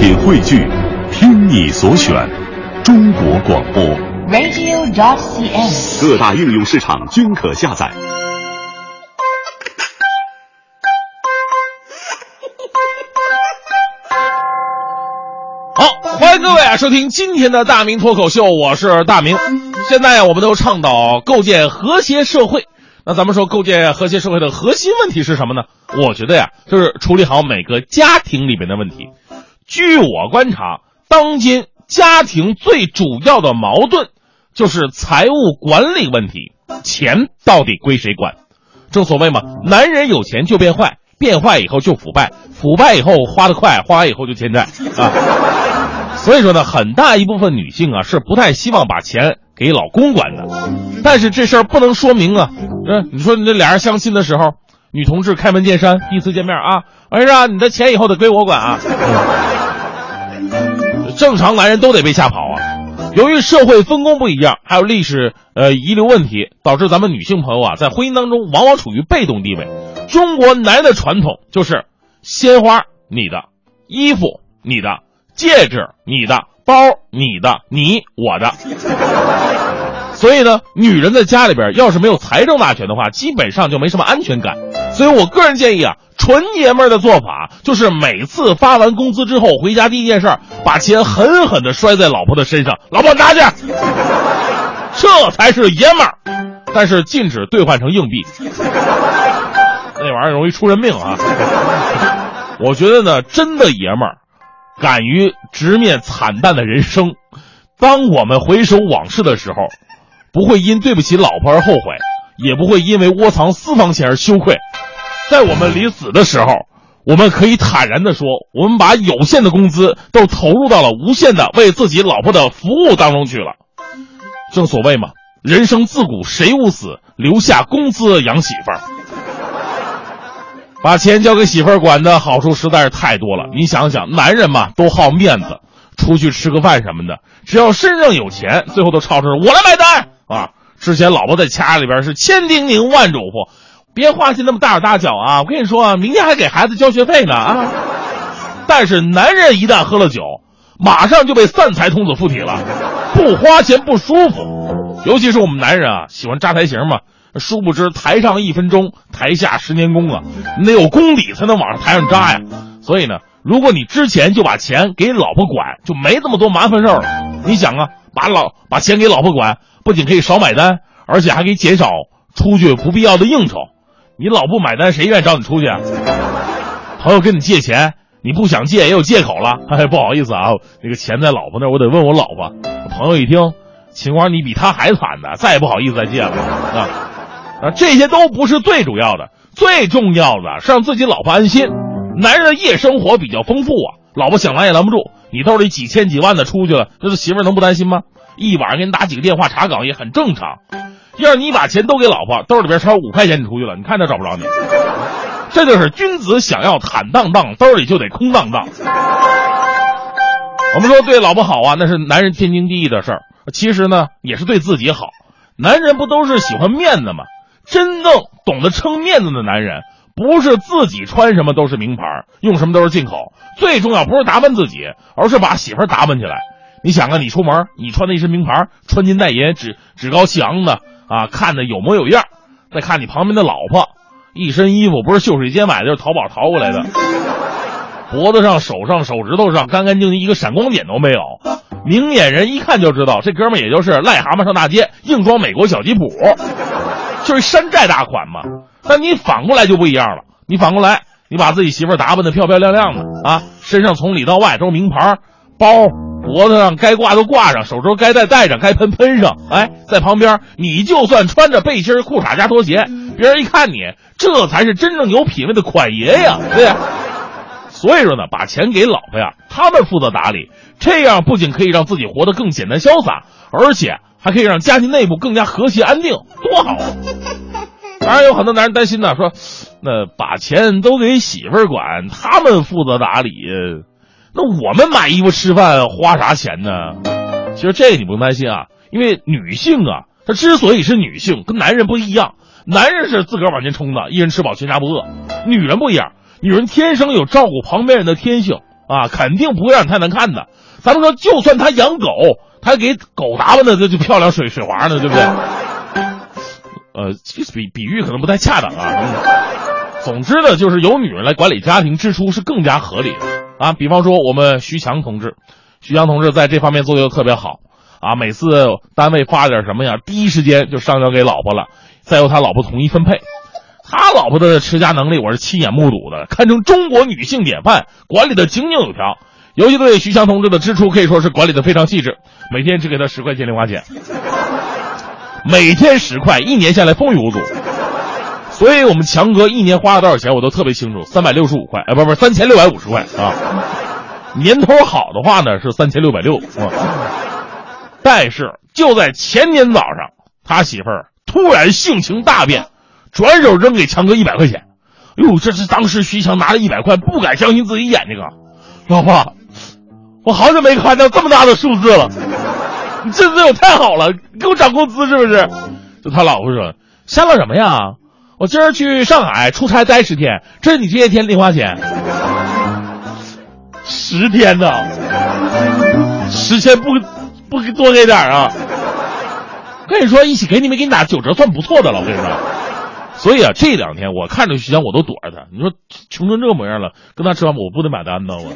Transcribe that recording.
品汇聚，听你所选，中国广播。radio.dot.cn，。各大应用市场均可下载。好，欢迎各位啊，收听今天的大明脱口秀，我是大明。现在我们都倡导构建和谐社会，那咱们说构建和谐社会的核心问题是什么呢？我觉得呀，就是处理好每个家庭里面的问题。据我观察，当今家庭最主要的矛盾就是财务管理问题，钱到底归谁管？正所谓嘛，男人有钱就变坏，变坏以后就腐败，腐败以后花得快，花完以后就欠债啊。所以说呢，很大一部分女性啊是不太希望把钱给老公管的，但是这事儿不能说明啊，嗯，你说你这俩人相亲的时候，女同志开门见山，第一次见面啊，儿子，你的钱以后得归我管啊。正常男人都得被吓跑啊。由于社会分工不一样，还有历史呃遗留问题，导致咱们女性朋友啊在婚姻当中往往处于被动地位。中国男的传统就是鲜花你的，衣服你的，戒指你的，包你的，你我的。所以呢，女人在家里边要是没有财政大权的话，基本上就没什么安全感。所以我个人建议啊，纯爷们儿的做法就是每次发完工资之后回家第一件事，把钱狠狠地摔在老婆的身上，老婆拿去，这才是爷们儿。但是禁止兑换成硬币，那玩意儿容易出人命啊。我觉得呢，真的爷们儿，敢于直面惨淡的人生。当我们回首往事的时候，不会因对不起老婆而后悔，也不会因为窝藏私房钱而羞愧。在我们临死的时候，我们可以坦然地说，我们把有限的工资都投入到了无限的为自己老婆的服务当中去了。正所谓嘛，人生自古谁无死，留下工资养媳妇儿。把钱交给媳妇儿管的好处实在是太多了。你想想，男人嘛都好面子，出去吃个饭什么的，只要身上有钱，最后都吵着我来买单啊。之前老婆在家里边是千叮咛万嘱咐，别花钱那么大手大脚啊！我跟你说啊，明天还给孩子交学费呢啊。但是男人一旦喝了酒，马上就被散财童子附体了，不花钱不舒服。尤其是我们男人啊，喜欢扎台型嘛。殊不知台上一分钟，台下十年功啊！你得有功底才能往上台上扎呀。所以呢，如果你之前就把钱给老婆管，就没这么多麻烦事儿了。你想啊，把老把钱给老婆管，不仅可以少买单，而且还可以减少出去不必要的应酬。你老不买单，谁愿意找你出去？朋友跟你借钱，你不想借也有借口了。哎，不好意思啊，那个钱在老婆那儿，我得问我老婆。朋友一听，秦光你比他还惨呢，再也不好意思再借了啊。啊，这些都不是最主要的，最重要的是让自己老婆安心。男人的夜生活比较丰富啊，老婆想拦也拦不住。你兜里几千几万的出去了，那这媳妇能不担心吗？一晚上给你打几个电话查岗也很正常。要你把钱都给老婆，兜里边揣五块钱你出去了，你看他找不着你。这就是君子想要坦荡荡，兜里就得空荡荡。我们说对老婆好啊，那是男人天经地义的事儿。其实呢，也是对自己好。男人不都是喜欢面子吗？真正懂得撑面子的男人，不是自己穿什么都是名牌，用什么都是进口。最重要不是打扮自己，而是把媳妇打扮起来。你想啊，你出门，你穿的一身名牌，穿金戴银，趾趾高气昂的啊，看着有模有样。再看你旁边的老婆，一身衣服不是秀水街买的，就是淘宝淘过来的，脖子上、手上、手指头上干干净净，一个闪光点都没有。明眼人一看就知道，这哥们也就是癞蛤蟆上大街，硬装美国小吉普，就是山寨大款嘛。但你反过来就不一样了，你反过来，你把自己媳妇打扮的漂漂亮亮的啊，身上从里到外都是名牌包，脖子上该挂都挂上，手镯该戴戴上，该喷喷上。哎，在旁边，你就算穿着背心、裤衩加拖鞋，别人一看你，这才是真正有品位的款爷呀，对呀。所以说呢，把钱给老婆呀，他们负责打理，这样不仅可以让自己活得更简单潇洒，而且还可以让家庭内部更加和谐安定，多好啊！当然，有很多男人担心呢，说，那把钱都给媳妇儿管，他们负责打理，那我们买衣服吃饭花啥钱呢？其实这个你不用担心啊，因为女性啊，她之所以是女性，跟男人不一样，男人是自个儿往前冲的，一人吃饱全家不饿，女人不一样。女人天生有照顾旁边人的天性啊，肯定不会让你太难看的。咱们说，就算她养狗，她给狗打扮的这就漂亮水水滑呢，对不对？呃，其实比比喻可能不太恰当啊。总之呢，就是由女人来管理家庭支出是更加合理的啊。比方说，我们徐强同志，徐强同志在这方面做的特别好啊。每次单位发点什么呀，第一时间就上交给老婆了，再由他老婆统一分配。他老婆的持家能力，我是亲眼目睹的，堪称中国女性典范，管理的井井有条。尤其对徐强同志的支出，可以说是管理的非常细致，每天只给他十块钱零花钱，每天十块，一年下来风雨无阻。所以我们强哥一年花了多少钱，我都特别清楚，三百六十五块，哎，不不，三千六百五十块啊。年头好的话呢，是三千六百六。但是就在前年早上，他媳妇儿突然性情大变。转手扔给强哥一百块钱，哟，这是当时徐强拿了一百块，不敢相信自己眼睛啊！老婆，我好久没看到这么大的数字了，你这对我太好了，给我涨工资是不是？就他老婆说：“瞎唠什么呀？我今儿去上海出差待十天，这是你这些天零花钱，十天呢，十天不不给多给点啊？跟你说一起给你们给你打九折算不错的了，我跟你说。”所以啊，这两天我看着徐翔，我都躲着他。你说穷成这模样了，跟他吃饭，我不得买单呢？我。